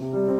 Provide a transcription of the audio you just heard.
Mm-hmm.